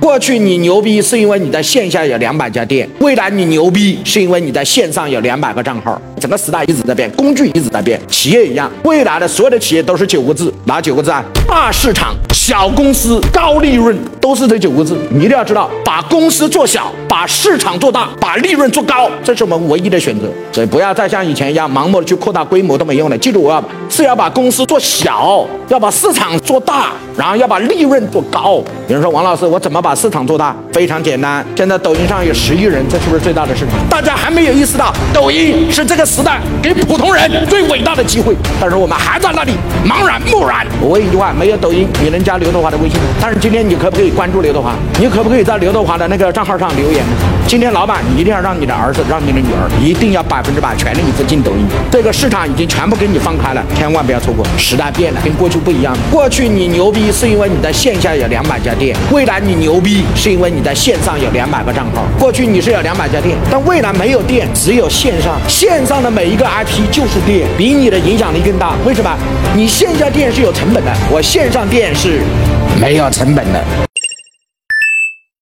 过去你牛逼是因为你在线下有两百家店，未来你牛逼是因为你在线上有两百个账号。整个时代一直在变，工具一直在变，企业一样，未来的所有的企业都是九个字，哪九个字啊？大市场、小公司、高利润，都是这九个字。你一定要知道，把公司做小，把市场做大，把利润做高，这是我们唯一的选择。所以不要再像以前一样盲目的去扩大规模都没用的。记住，我要是要把公司做小，要把市场做大，然后要把利润做高。有人说王老师，我怎么把把市场做大？非常简单，现在抖音上有十亿人，这是不是最大的市场？大家还没有意识到，抖音是这个时代给普通人最伟大的机会，但是我们还在那里茫然木然。我问一句话，没有抖音，你能加刘德华的微信吗？但是今天你可不可以关注刘德华？你可不可以在刘德华的那个账号上留言呢？今天老板，你一定要让你的儿子，让你的女儿，一定要百分之百全力以赴进抖音。这个市场已经全部给你放开了，千万不要错过。时代变了，跟过去不一样。过去你牛逼是因为你在线下有两百家店，未来你牛牛逼是因为你在线上有两百个账号。过去你是有两百家店，但未来没有店，只有线上。线上的每一个 IP 就是店，比你的影响力更大。为什么？你线下店是有成本的，我线上店是没有成本的。